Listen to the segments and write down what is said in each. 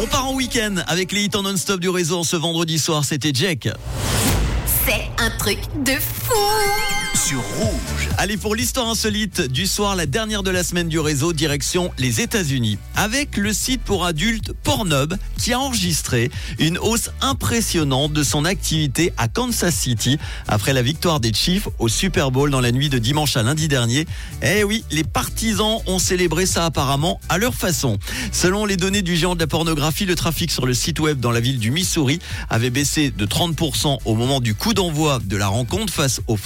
On part en week-end avec les hits en non-stop du réseau ce vendredi soir. C'était Jack. C'est un truc de fou Rouge. Allez, pour l'histoire insolite du soir, la dernière de la semaine du réseau, direction les États-Unis. Avec le site pour adultes Pornhub qui a enregistré une hausse impressionnante de son activité à Kansas City après la victoire des Chiefs au Super Bowl dans la nuit de dimanche à lundi dernier. Eh oui, les partisans ont célébré ça apparemment à leur façon. Selon les données du géant de la pornographie, le trafic sur le site web dans la ville du Missouri avait baissé de 30% au moment du coup d'envoi de la rencontre face aux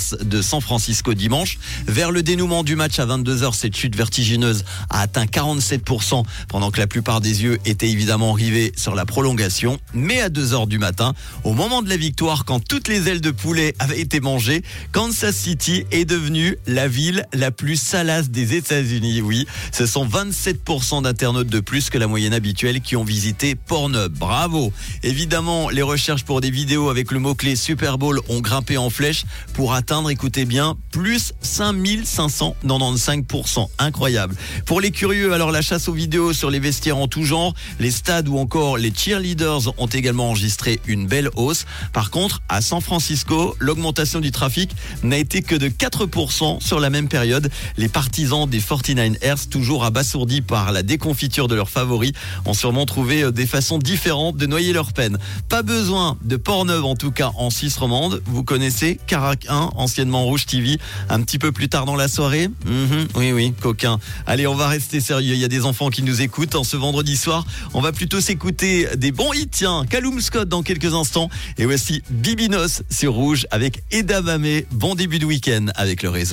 49 de San Francisco dimanche. Vers le dénouement du match à 22h, cette chute vertigineuse a atteint 47% pendant que la plupart des yeux étaient évidemment rivés sur la prolongation. Mais à 2h du matin, au moment de la victoire, quand toutes les ailes de poulet avaient été mangées, Kansas City est devenue la ville la plus salace des États-Unis. Oui, ce sont 27% d'internautes de plus que la moyenne habituelle qui ont visité Pornhub. Bravo Évidemment, les recherches pour des vidéos avec le mot-clé Super Bowl ont grimpé en flèche pour atteindre, écoutez bien, plus 5595%. Incroyable. Pour les curieux, alors la chasse aux vidéos sur les vestiaires en tout genre, les stades ou encore les cheerleaders ont également enregistré une belle hausse. Par contre, à San Francisco, l'augmentation du trafic n'a été que de 4% sur la même période. Les partisans des 49ers, toujours abasourdis par la déconfiture de leurs favoris, ont sûrement trouvé euh, des façons différentes de noyer leur peine. Pas besoin de port neuf en tout cas en Suisse romande. Vous connaissez Carac 1 anciennement Rouge TV, un petit peu plus tard dans la soirée. Mhm, oui, oui, coquin. Allez, on va rester sérieux. Il y a des enfants qui nous écoutent en ce vendredi soir. On va plutôt s'écouter des bons hits. Tiens, Callum Scott dans quelques instants. Et voici Bibinos sur Rouge avec Eda Mamé. Bon début de week-end avec le réseau.